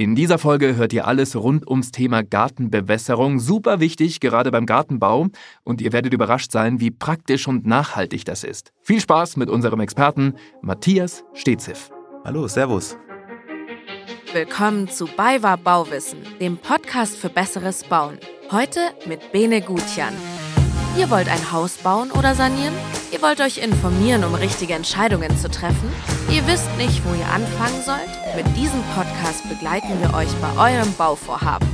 In dieser Folge hört ihr alles rund ums Thema Gartenbewässerung. Super wichtig, gerade beim Gartenbau. Und ihr werdet überrascht sein, wie praktisch und nachhaltig das ist. Viel Spaß mit unserem Experten Matthias Steziff. Hallo, Servus. Willkommen zu BayWa Bauwissen, dem Podcast für besseres Bauen. Heute mit Bene Gutjan. Ihr wollt ein Haus bauen oder sanieren? Ihr wollt euch informieren, um richtige Entscheidungen zu treffen? Ihr wisst nicht, wo ihr anfangen sollt? Mit diesem Podcast begleiten wir euch bei eurem Bauvorhaben.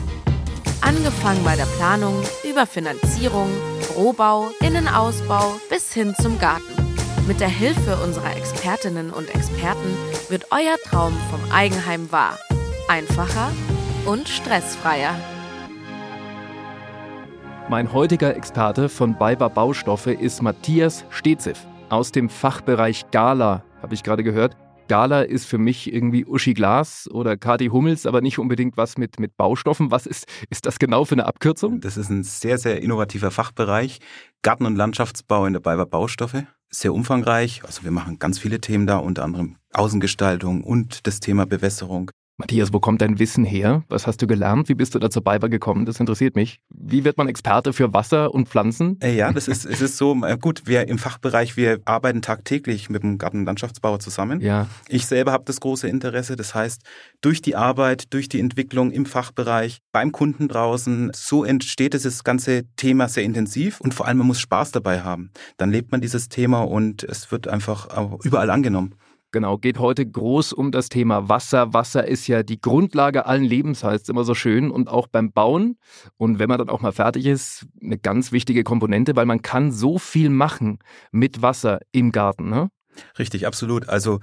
Angefangen bei der Planung, über Finanzierung, Rohbau, Innenausbau bis hin zum Garten. Mit der Hilfe unserer Expertinnen und Experten wird euer Traum vom Eigenheim wahr. Einfacher und stressfreier. Mein heutiger Experte von BayWa Baustoffe ist Matthias Steziff aus dem Fachbereich Gala, habe ich gerade gehört. Gala ist für mich irgendwie Uschi Glas oder Kati Hummels, aber nicht unbedingt was mit, mit Baustoffen. Was ist, ist das genau für eine Abkürzung? Das ist ein sehr, sehr innovativer Fachbereich. Garten- und Landschaftsbau in der BayWa Baustoffe. Sehr umfangreich. Also wir machen ganz viele Themen da, unter anderem Außengestaltung und das Thema Bewässerung. Matthias, wo kommt dein Wissen her? Was hast du gelernt? Wie bist du da zur BayWa gekommen? Das interessiert mich. Wie wird man Experte für Wasser und Pflanzen? Äh, ja, das ist, es ist so, äh, gut, wir im Fachbereich, wir arbeiten tagtäglich mit dem Garten- und Landschaftsbauer zusammen. Ja. Ich selber habe das große Interesse. Das heißt, durch die Arbeit, durch die Entwicklung im Fachbereich, beim Kunden draußen, so entsteht dieses ganze Thema sehr intensiv und vor allem man muss Spaß dabei haben. Dann lebt man dieses Thema und es wird einfach überall angenommen. Genau, geht heute groß um das Thema Wasser. Wasser ist ja die Grundlage allen Lebens, heißt immer so schön. Und auch beim Bauen. Und wenn man dann auch mal fertig ist, eine ganz wichtige Komponente, weil man kann so viel machen mit Wasser im Garten. Ne? Richtig, absolut. Also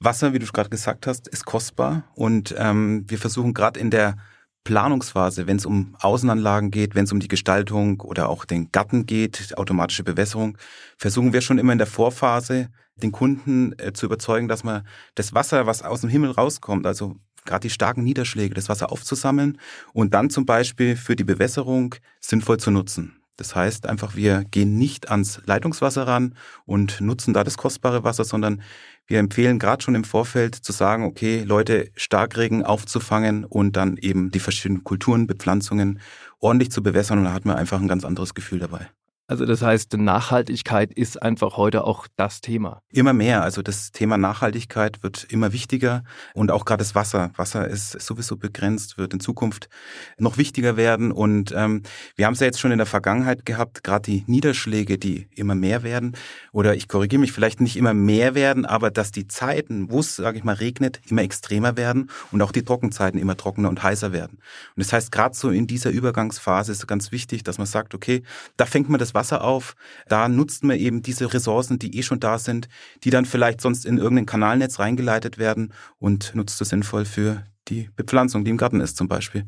Wasser, wie du gerade gesagt hast, ist kostbar. Und ähm, wir versuchen gerade in der Planungsphase, wenn es um Außenanlagen geht, wenn es um die Gestaltung oder auch den Garten geht, automatische Bewässerung, versuchen wir schon immer in der Vorphase den Kunden äh, zu überzeugen, dass man das Wasser, was aus dem Himmel rauskommt, also gerade die starken Niederschläge, das Wasser aufzusammeln und dann zum Beispiel für die Bewässerung sinnvoll zu nutzen. Das heißt einfach, wir gehen nicht ans Leitungswasser ran und nutzen da das kostbare Wasser, sondern wir empfehlen gerade schon im Vorfeld zu sagen, okay, Leute, Starkregen aufzufangen und dann eben die verschiedenen Kulturen, Bepflanzungen ordentlich zu bewässern und da hat man einfach ein ganz anderes Gefühl dabei. Also das heißt, Nachhaltigkeit ist einfach heute auch das Thema. Immer mehr. Also das Thema Nachhaltigkeit wird immer wichtiger und auch gerade das Wasser. Wasser ist sowieso begrenzt, wird in Zukunft noch wichtiger werden. Und ähm, wir haben es ja jetzt schon in der Vergangenheit gehabt, gerade die Niederschläge, die immer mehr werden. Oder ich korrigiere mich, vielleicht nicht immer mehr werden, aber dass die Zeiten, wo es, sage ich mal, regnet, immer extremer werden und auch die Trockenzeiten immer trockener und heißer werden. Und das heißt, gerade so in dieser Übergangsphase ist ganz wichtig, dass man sagt, okay, da fängt man das Wasser auf. Da nutzt man eben diese Ressourcen, die eh schon da sind, die dann vielleicht sonst in irgendein Kanalnetz reingeleitet werden und nutzt es sinnvoll für die Bepflanzung, die im Garten ist zum Beispiel.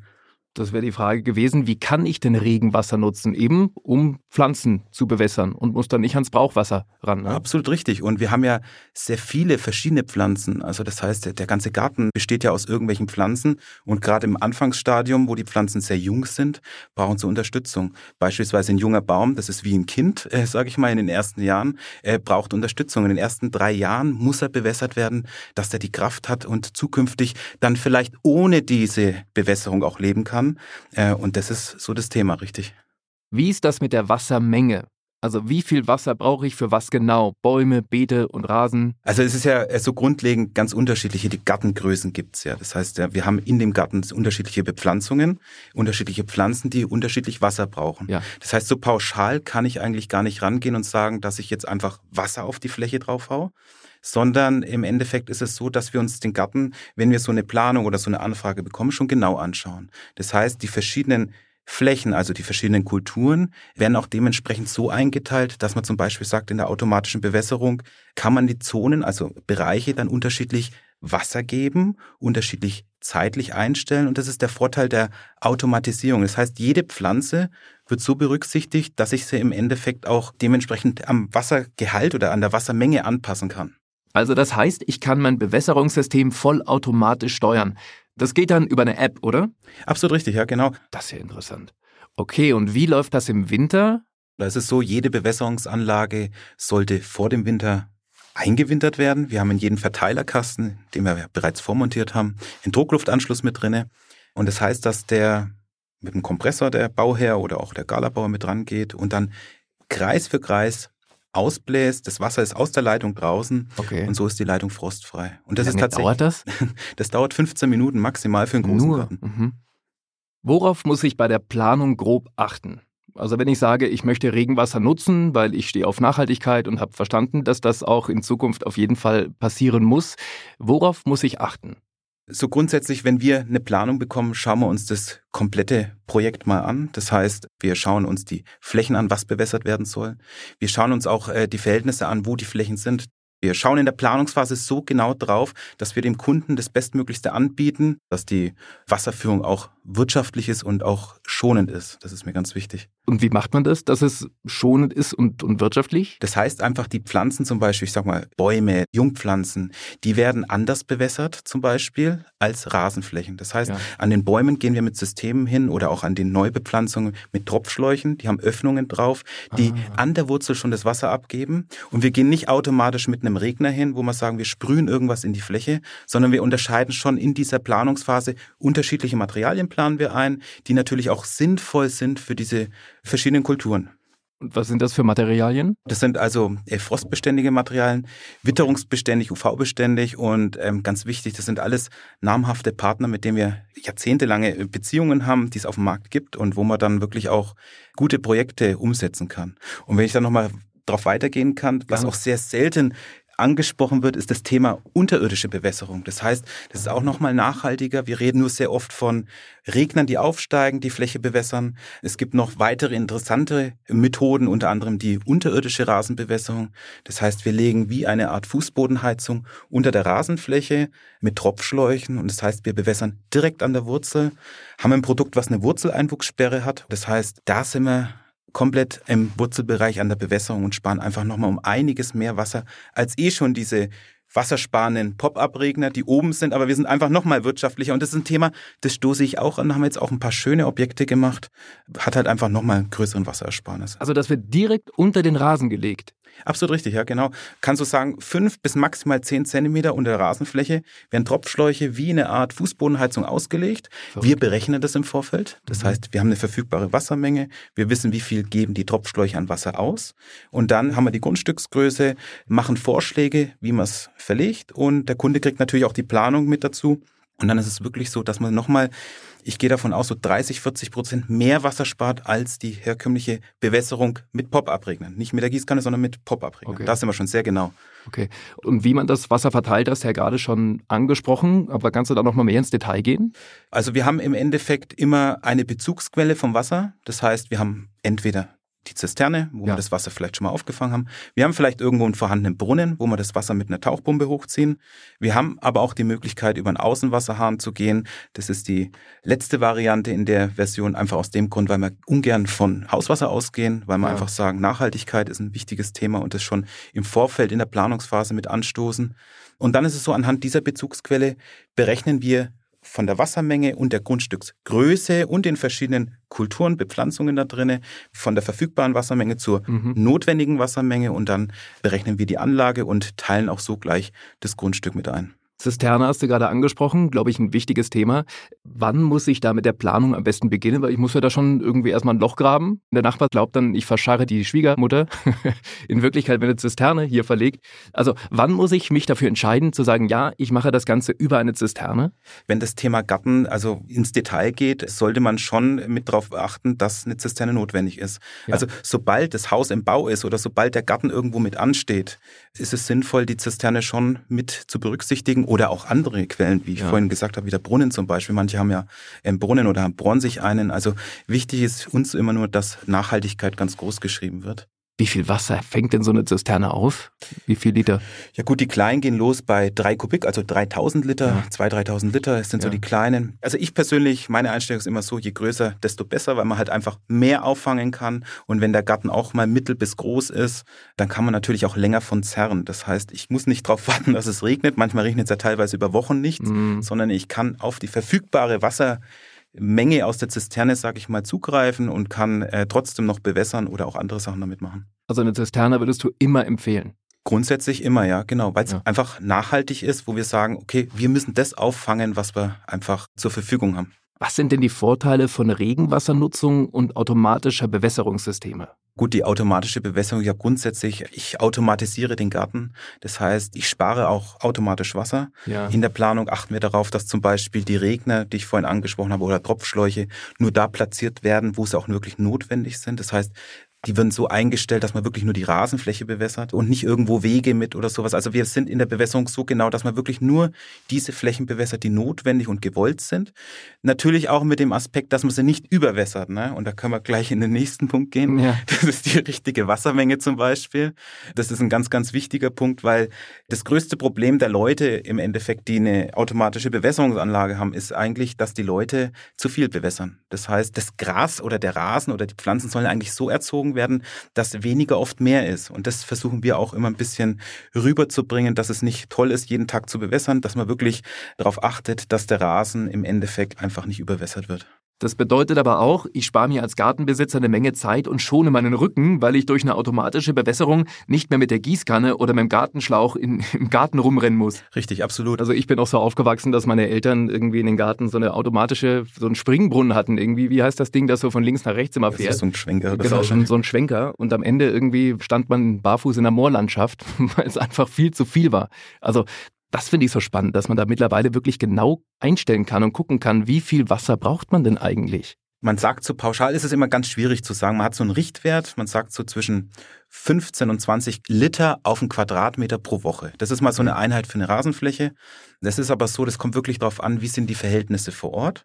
Das wäre die Frage gewesen, wie kann ich denn Regenwasser nutzen, eben um Pflanzen zu bewässern und muss dann nicht ans Brauchwasser ran. Ne? Absolut richtig. Und wir haben ja sehr viele verschiedene Pflanzen. Also das heißt, der ganze Garten besteht ja aus irgendwelchen Pflanzen. Und gerade im Anfangsstadium, wo die Pflanzen sehr jung sind, brauchen sie Unterstützung. Beispielsweise ein junger Baum, das ist wie ein Kind, äh, sage ich mal, in den ersten Jahren, äh, braucht Unterstützung. In den ersten drei Jahren muss er bewässert werden, dass er die Kraft hat und zukünftig dann vielleicht ohne diese Bewässerung auch leben kann kann. Äh, und das ist so das Thema, richtig. Wie ist das mit der Wassermenge? Also wie viel Wasser brauche ich für was genau? Bäume, Beete und Rasen? Also es ist ja äh, so grundlegend ganz unterschiedliche, die Gartengrößen gibt es ja. Das heißt, wir haben in dem Garten unterschiedliche Bepflanzungen, unterschiedliche Pflanzen, die unterschiedlich Wasser brauchen. Ja. Das heißt, so pauschal kann ich eigentlich gar nicht rangehen und sagen, dass ich jetzt einfach Wasser auf die Fläche drauf hau, sondern im Endeffekt ist es so, dass wir uns den Garten, wenn wir so eine Planung oder so eine Anfrage bekommen, schon genau anschauen. Das heißt, die verschiedenen Flächen, also die verschiedenen Kulturen, werden auch dementsprechend so eingeteilt, dass man zum Beispiel sagt, in der automatischen Bewässerung kann man die Zonen, also Bereiche dann unterschiedlich Wasser geben, unterschiedlich zeitlich einstellen. Und das ist der Vorteil der Automatisierung. Das heißt, jede Pflanze wird so berücksichtigt, dass ich sie im Endeffekt auch dementsprechend am Wassergehalt oder an der Wassermenge anpassen kann. Also das heißt, ich kann mein Bewässerungssystem vollautomatisch steuern. Das geht dann über eine App, oder? Absolut richtig, ja, genau. Das ist ja interessant. Okay, und wie läuft das im Winter? Da ist es so, jede Bewässerungsanlage sollte vor dem Winter eingewintert werden. Wir haben in jedem Verteilerkasten, den wir bereits vormontiert haben, einen Druckluftanschluss mit drinne. Und das heißt, dass der mit dem Kompressor der Bauherr oder auch der Galabauer mit dran geht und dann Kreis für Kreis ausbläst, das Wasser ist aus der Leitung draußen okay. und so ist die Leitung frostfrei. Und das Wie ist lange tatsächlich. dauert das? Das dauert 15 Minuten maximal für einen großen Nur. Garten. Mhm. Worauf muss ich bei der Planung grob achten? Also wenn ich sage, ich möchte Regenwasser nutzen, weil ich stehe auf Nachhaltigkeit und habe verstanden, dass das auch in Zukunft auf jeden Fall passieren muss, worauf muss ich achten? So grundsätzlich, wenn wir eine Planung bekommen, schauen wir uns das komplette Projekt mal an. Das heißt, wir schauen uns die Flächen an, was bewässert werden soll. Wir schauen uns auch äh, die Verhältnisse an, wo die Flächen sind. Wir schauen in der Planungsphase so genau drauf, dass wir dem Kunden das Bestmöglichste anbieten, dass die Wasserführung auch wirtschaftlich ist und auch schonend ist. Das ist mir ganz wichtig. Und wie macht man das, dass es schonend ist und, und wirtschaftlich? Das heißt einfach, die Pflanzen zum Beispiel, ich sag mal Bäume, Jungpflanzen, die werden anders bewässert zum Beispiel als Rasenflächen. Das heißt, Ja. an den Bäumen gehen wir mit Systemen hin oder auch an den Neubepflanzungen mit Tropfschläuchen, die haben Öffnungen drauf, die Ah. an der Wurzel schon das Wasser abgeben. Und wir gehen nicht automatisch mit einem Regner hin, wo wir sagen, wir sprühen irgendwas in die Fläche, sondern wir unterscheiden schon in dieser Planungsphase unterschiedliche Materialien planen wir ein, die natürlich auch sinnvoll sind für diese verschiedenen Kulturen. Und was sind das für Materialien? Das sind also äh, frostbeständige Materialien, witterungsbeständig, UV-beständig und ähm, ganz wichtig, das sind alles namhafte Partner, mit denen wir jahrzehntelange äh, Beziehungen haben, die es auf dem Markt gibt und wo man dann wirklich auch gute Projekte umsetzen kann. Und wenn ich dann nochmal darauf weitergehen kann, was auch sehr selten angesprochen wird, ist das Thema unterirdische Bewässerung. Das heißt, das ist auch nochmal nachhaltiger. Wir reden nur sehr oft von Regnern, die aufsteigen, die Fläche bewässern. Es gibt noch weitere interessante Methoden, unter anderem die unterirdische Rasenbewässerung. Das heißt, wir legen wie eine Art Fußbodenheizung unter der Rasenfläche mit Tropfschläuchen und das heißt, wir bewässern direkt an der Wurzel, haben ein Produkt, was eine Wurzeleinwuchssperre hat. Das heißt, da sind wir komplett im Wurzelbereich an der Bewässerung und sparen einfach nochmal um einiges mehr Wasser als eh schon diese wassersparenden Pop-up-Regner, die oben sind, aber wir sind einfach nochmal wirtschaftlicher und das ist ein Thema, das stoße ich auch an, haben jetzt auch ein paar schöne Objekte gemacht, hat halt einfach nochmal größeren Wasserersparnis. Also das wird direkt unter den Rasen gelegt. Absolut richtig, ja, genau. Kannst du sagen, fünf bis maximal zehn Zentimeter unter der Rasenfläche werden Tropfschläuche wie eine Art Fußbodenheizung ausgelegt. Verrückt. Wir berechnen das im Vorfeld. Das Mhm. heißt, wir haben eine verfügbare Wassermenge. Wir wissen, wie viel geben die Tropfschläuche an Wasser aus. Und dann haben wir die Grundstücksgröße, machen Vorschläge, wie man es verlegt. Und der Kunde kriegt natürlich auch die Planung mit dazu. Und dann ist es wirklich so, dass man nochmal, ich gehe davon aus, so 30, 40 Prozent mehr Wasser spart als die herkömmliche Bewässerung mit Pop-up-Regnern. Nicht mit der Gießkanne, sondern mit Pop-up-Regnern. Okay. Da sind wir schon sehr genau. Okay. Und wie man das Wasser verteilt, hast du ja gerade schon angesprochen, aber kannst du da noch mal mehr ins Detail gehen? Also wir haben im Endeffekt immer eine Bezugsquelle vom Wasser. Das heißt, wir haben entweder die Zisterne, wo Ja. wir das Wasser vielleicht schon mal aufgefangen haben. Wir haben vielleicht irgendwo einen vorhandenen Brunnen, wo wir das Wasser mit einer Tauchpumpe hochziehen. Wir haben aber auch die Möglichkeit, über einen Außenwasserhahn zu gehen. Das ist die letzte Variante in der Version, einfach aus dem Grund, weil wir ungern von Hauswasser ausgehen, weil wir Ja. einfach sagen, Nachhaltigkeit ist ein wichtiges Thema und das schon im Vorfeld in der Planungsphase mit anstoßen. Und dann ist es so, anhand dieser Bezugsquelle berechnen wir von der Wassermenge und der Grundstücksgröße und den verschiedenen Kulturen, Bepflanzungen da drinne, von der verfügbaren Wassermenge zur Mhm. notwendigen Wassermenge und dann berechnen wir die Anlage und teilen auch so gleich das Grundstück mit ein. Zisterne hast du gerade angesprochen, glaube ich, ein wichtiges Thema. Wann muss ich da mit der Planung am besten beginnen? Weil ich muss ja da schon irgendwie erstmal ein Loch graben. Der Nachbar glaubt dann, ich verscharre die Schwiegermutter. In Wirklichkeit wird eine Zisterne hier verlegt. Also wann muss ich mich dafür entscheiden, zu sagen, ja, ich mache das Ganze über eine Zisterne? Wenn das Thema Garten also ins Detail geht, sollte man schon mit darauf achten, dass eine Zisterne notwendig ist. Ja. Also sobald das Haus im Bau ist oder sobald der Garten irgendwo mit ansteht, ist es sinnvoll, die Zisterne schon mit zu berücksichtigen oder auch andere Quellen, wie ich Ja. vorhin gesagt habe, wie der Brunnen zum Beispiel. Manche haben ja einen Brunnen oder bohren sich einen. Also wichtig ist uns immer nur, dass Nachhaltigkeit ganz groß geschrieben wird. Wie viel Wasser fängt denn so eine Zisterne auf? Wie viel Liter? Ja gut, die kleinen gehen los bei drei Kubik, also 3000 Liter, Ja. 2.000, 3.000 Liter, das sind so Ja. die kleinen. Also ich persönlich, meine Einstellung ist immer so, je größer, desto besser, weil man halt einfach mehr auffangen kann. Und wenn der Garten auch mal mittel bis groß ist, dann kann man natürlich auch länger von zerren. Das heißt, ich muss nicht darauf warten, dass es regnet. Manchmal regnet es ja teilweise über Wochen nicht, Mhm. sondern ich kann auf die verfügbare Wassermenge aus der Zisterne, sag ich mal, zugreifen und kann äh, trotzdem noch bewässern oder auch andere Sachen damit machen. Also eine Zisterne würdest du immer empfehlen. Grundsätzlich immer, ja, genau, weil es ja. einfach nachhaltig ist, wo wir sagen, okay, wir müssen das auffangen, was wir einfach zur Verfügung haben. Was sind denn die Vorteile von Regenwassernutzung und automatischer Bewässerungssysteme? Gut, die automatische Bewässerung, ja grundsätzlich, ich automatisiere den Garten. Das heißt, ich spare auch automatisch Wasser. Ja. In der Planung achten wir darauf, dass zum Beispiel die Regner, die ich vorhin angesprochen habe, oder Tropfschläuche nur da platziert werden, wo sie auch wirklich notwendig sind. Das heißt, die werden so eingestellt, dass man wirklich nur die Rasenfläche bewässert und nicht irgendwo Wege mit oder sowas. Also wir sind in der Bewässerung so genau, dass man wirklich nur diese Flächen bewässert, die notwendig und gewollt sind. Natürlich auch mit dem Aspekt, dass man sie nicht überwässert. Ne? Und da können wir gleich in den nächsten Punkt gehen. Ja. Das ist die richtige Wassermenge zum Beispiel. Das ist ein ganz, ganz wichtiger Punkt, weil das größte Problem der Leute im Endeffekt, die eine automatische Bewässerungsanlage haben, ist eigentlich, dass die Leute zu viel bewässern. Das heißt, das Gras oder der Rasen oder die Pflanzen sollen eigentlich so erzogen werden, dass weniger oft mehr ist. Und das versuchen wir auch immer ein bisschen rüberzubringen, dass es nicht toll ist, jeden Tag zu bewässern, dass man wirklich darauf achtet, dass der Rasen im Endeffekt einfach nicht überwässert wird. Das bedeutet aber auch, ich spare mir als Gartenbesitzer eine Menge Zeit und schone meinen Rücken, weil ich durch eine automatische Bewässerung nicht mehr mit der Gießkanne oder mit dem Gartenschlauch in, im Garten rumrennen muss. Richtig, absolut. Also ich bin auch so aufgewachsen, dass meine Eltern irgendwie in den Garten so eine automatische, so einen Springbrunnen hatten. Irgendwie, wie heißt das Ding, das so von links nach rechts immer fährt? Das ist so ein Schwenker. Genau, so ein, so ein Schwenker. Und am Ende irgendwie stand man barfuß in der Moorlandschaft, weil es einfach viel zu viel war. Also das finde ich so spannend, dass man da mittlerweile wirklich genau einstellen kann und gucken kann, wie viel Wasser braucht man denn eigentlich? Man sagt so pauschal ist es immer ganz schwierig zu sagen. Man hat so einen Richtwert, man sagt so zwischen 15 und 20 Liter auf einen Quadratmeter pro Woche. Das ist mal so eine. Einheit für eine Rasenfläche. Das ist aber so, das kommt wirklich darauf an, wie sind die Verhältnisse vor Ort.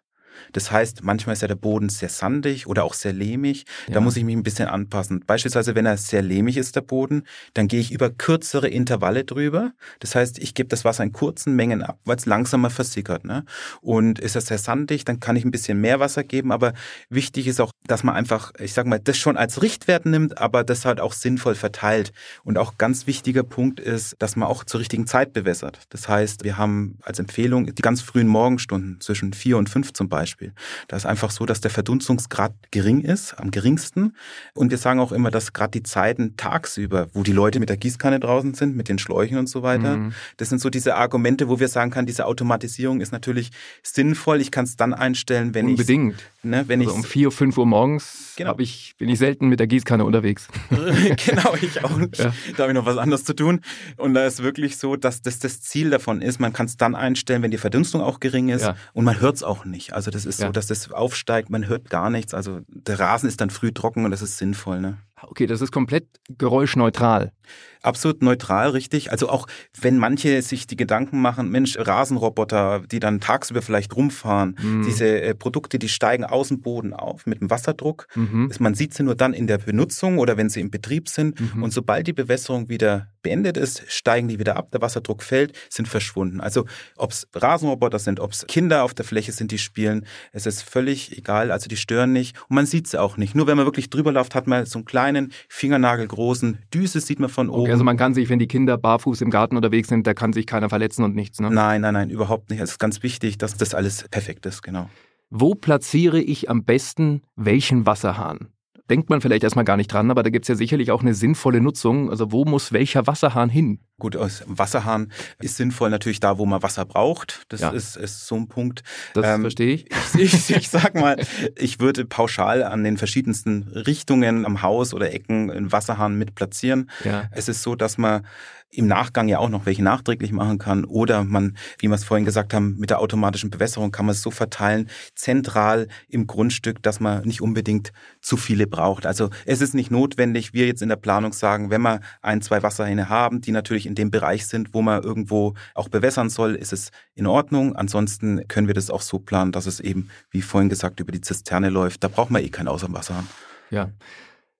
Das heißt, manchmal ist ja der Boden sehr sandig oder auch sehr lehmig. Ja. Da muss ich mich ein bisschen anpassen. Beispielsweise, wenn er sehr lehmig ist, der Boden, dann gehe ich über kürzere Intervalle drüber. Das heißt, ich gebe das Wasser in kurzen Mengen ab, weil es langsamer versickert. Ne? Und ist er sehr sandig, dann kann ich ein bisschen mehr Wasser geben. Aber wichtig ist auch, dass man einfach, ich sage mal, das schon als Richtwert nimmt, aber das halt auch sinnvoll verteilt. Und auch ganz wichtiger Punkt ist, dass man auch zur richtigen Zeit bewässert. Das heißt, wir haben als Empfehlung die ganz frühen Morgenstunden zwischen vier und fünf zum Beispiel Beispiel. Da ist einfach so, dass der Verdunstungsgrad gering ist, am geringsten. Und wir sagen auch immer, dass gerade die Zeiten tagsüber, wo die Leute mit der Gießkanne draußen sind, mit den Schläuchen und so weiter, mhm. das sind so diese Argumente, wo wir sagen kann, diese Automatisierung ist natürlich sinnvoll. Ich kann es dann einstellen, wenn ich Unbedingt. Ne, wenn also um vier, fünf Uhr morgens genau. ich, bin ich selten mit der Gießkanne unterwegs. genau, ich auch nicht. Ja. Da habe ich noch was anderes zu tun. Und da ist wirklich so, dass das das Ziel davon ist, man kann es dann einstellen, wenn die Verdunstung auch gering ist ja. und man hört es auch nicht. Also das ist ja. so, dass das aufsteigt, man hört gar nichts. Also der Rasen ist dann früh trocken und das ist sinnvoll. Ne? Okay, das ist komplett geräuschneutral. Absolut neutral, richtig. Also auch wenn manche sich die Gedanken machen, Mensch, Rasenroboter, die dann tagsüber vielleicht rumfahren, mhm. diese äh, Produkte, die steigen aus dem Boden auf mit dem Wasserdruck. Mhm. Man sieht sie nur dann in der Benutzung oder wenn sie im Betrieb sind. Mhm. Und sobald die Bewässerung wieder beendet ist, steigen die wieder ab, der Wasserdruck fällt, sind verschwunden. Also ob es Rasenroboter sind, ob es Kinder auf der Fläche sind, die spielen, es ist völlig egal. Also die stören nicht und man sieht sie auch nicht. Nur wenn man wirklich drüber läuft, hat man so einen kleinen, fingernagelgroßen Düse, sieht man von oben. Okay, also man kann sich, wenn die Kinder barfuß im Garten unterwegs sind, da kann sich keiner verletzen und nichts, ne? Nein, nein, nein, überhaupt nicht. Es ist ganz wichtig, dass das alles perfekt ist, genau. Wo platziere ich am besten welchen Wasserhahn? Denkt man vielleicht erstmal gar nicht dran, aber da gibt es ja sicherlich auch eine sinnvolle Nutzung. Also wo muss welcher Wasserhahn hin? Gut, Wasserhahn ist sinnvoll natürlich da, wo man Wasser braucht. Das ja. ist, ist so ein Punkt. Das ähm, verstehe ich. ich. Ich, ich sag mal, ich würde pauschal an den verschiedensten Richtungen am Haus oder Ecken einen Wasserhahn mit platzieren. Ja. Es ist so, dass man im Nachgang ja auch noch welche nachträglich machen kann. Oder man, wie wir es vorhin gesagt haben, mit der automatischen Bewässerung kann man es so verteilen, zentral im Grundstück, dass man nicht unbedingt zu viele braucht. Also es ist nicht notwendig, wir jetzt in der Planung sagen, wenn wir ein, zwei Wasserhähne haben, die natürlich in dem Bereich sind, wo man irgendwo auch bewässern soll, ist es in Ordnung. Ansonsten können wir das auch so planen, dass es eben, wie vorhin gesagt, über die Zisterne läuft. Da braucht man eh kein Außenwasserhahn. Ja.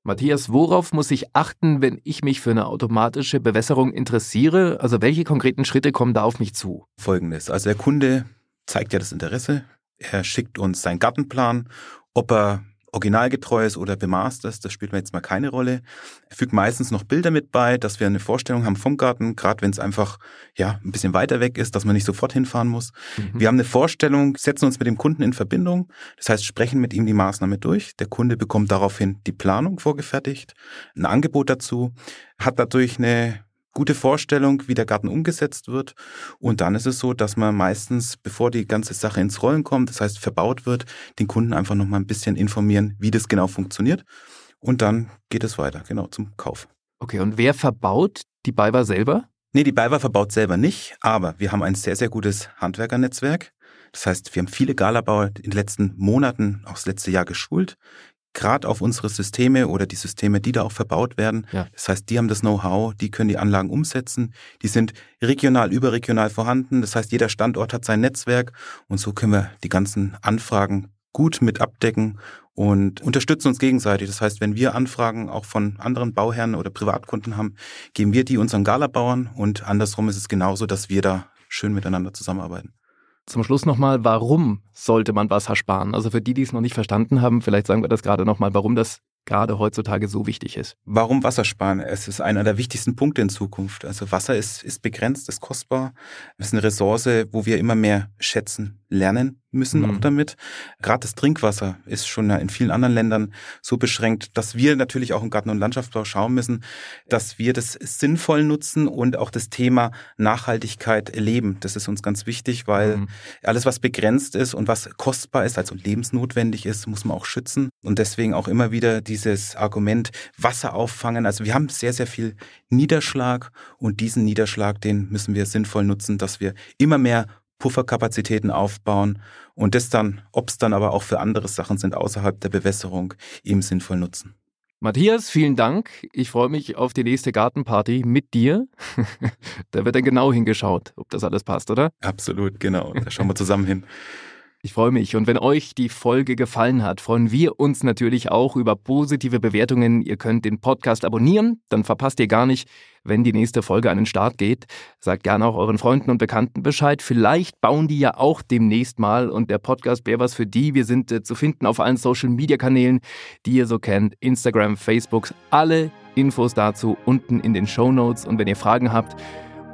Matthias, worauf muss ich achten, wenn ich mich für eine automatische Bewässerung interessiere? Also welche konkreten Schritte kommen da auf mich zu? Folgendes. Also der Kunde zeigt ja das Interesse. Er schickt uns seinen Gartenplan, ob er originalgetreu ist oder bemaßt ist, das spielt mir jetzt mal keine Rolle. Fügt meistens noch Bilder mit bei, dass wir eine Vorstellung haben vom Garten, gerade wenn es einfach ja ein bisschen weiter weg ist, dass man nicht sofort hinfahren muss. Mhm. Wir haben eine Vorstellung, setzen uns mit dem Kunden in Verbindung, das heißt sprechen mit ihm die Maßnahme durch. Der Kunde bekommt daraufhin die Planung vorgefertigt, ein Angebot dazu, hat dadurch eine gute Vorstellung, wie der Garten umgesetzt wird. Und dann ist es so, dass man meistens, bevor die ganze Sache ins Rollen kommt, das heißt verbaut wird, den Kunden einfach noch mal ein bisschen informieren, wie das genau funktioniert. Und dann geht es weiter, genau, zum Kauf. Okay, und wer verbaut die BayWa selber? Nee, die BayWa verbaut selber nicht, aber wir haben ein sehr, sehr gutes Handwerkernetzwerk. Das heißt, wir haben viele Galabauer in den letzten Monaten, auch das letzte Jahr geschult gerade auf unsere Systeme oder die Systeme, die da auch verbaut werden. Ja. Das heißt, die haben das Know-how, die können die Anlagen umsetzen, die sind regional, überregional vorhanden. Das heißt, jeder Standort hat sein Netzwerk und so können wir die ganzen Anfragen gut mit abdecken und unterstützen uns gegenseitig. Das heißt, wenn wir Anfragen auch von anderen Bauherren oder Privatkunden haben, geben wir die unseren Galabauern und andersrum ist es genauso, dass wir da schön miteinander zusammenarbeiten. Zum Schluss nochmal, warum sollte man Wasser sparen? Also für die, die es noch nicht verstanden haben, vielleicht sagen wir das gerade nochmal, warum das gerade heutzutage so wichtig ist. Warum Wasser sparen? Es ist einer der wichtigsten Punkte in Zukunft. Also Wasser ist, ist begrenzt, ist kostbar. Es ist eine Ressource, wo wir immer mehr schätzen lernen müssen mhm. auch damit. Gerade das Trinkwasser ist schon in vielen anderen Ländern so beschränkt, dass wir natürlich auch im Garten- und Landschaftsbau schauen müssen, dass wir das sinnvoll nutzen und auch das Thema Nachhaltigkeit erleben. Das ist uns ganz wichtig, weil mhm. alles, was begrenzt ist und was kostbar ist, also lebensnotwendig ist, muss man auch schützen. Und deswegen auch immer wieder dieses Argument Wasser auffangen. Also wir haben sehr, sehr viel Niederschlag und diesen Niederschlag, den müssen wir sinnvoll nutzen, dass wir immer mehr Pufferkapazitäten aufbauen und das dann, ob es dann aber auch für andere Sachen sind außerhalb der Bewässerung, eben sinnvoll nutzen. Matthias, vielen Dank. Ich freue mich auf die nächste Gartenparty mit dir. da wird dann genau hingeschaut, ob das alles passt, oder? Absolut, genau. Da schauen wir zusammen hin. Ich freue mich. Und wenn euch die Folge gefallen hat, freuen wir uns natürlich auch über positive Bewertungen. Ihr könnt den Podcast abonnieren, dann verpasst ihr gar nicht, wenn die nächste Folge an den Start geht. Sagt gerne auch euren Freunden und Bekannten Bescheid. Vielleicht bauen die ja auch demnächst mal und der Podcast wäre was für die. Wir sind äh, zu finden auf allen Social Media Kanälen, die ihr so kennt. Instagram, Facebook, alle Infos dazu unten in den Show Notes. Und wenn ihr Fragen habt,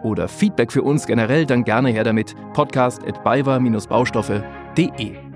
oder Feedback für uns generell, dann gerne her damit. Podcast at baustoffe.de www.ftf.de.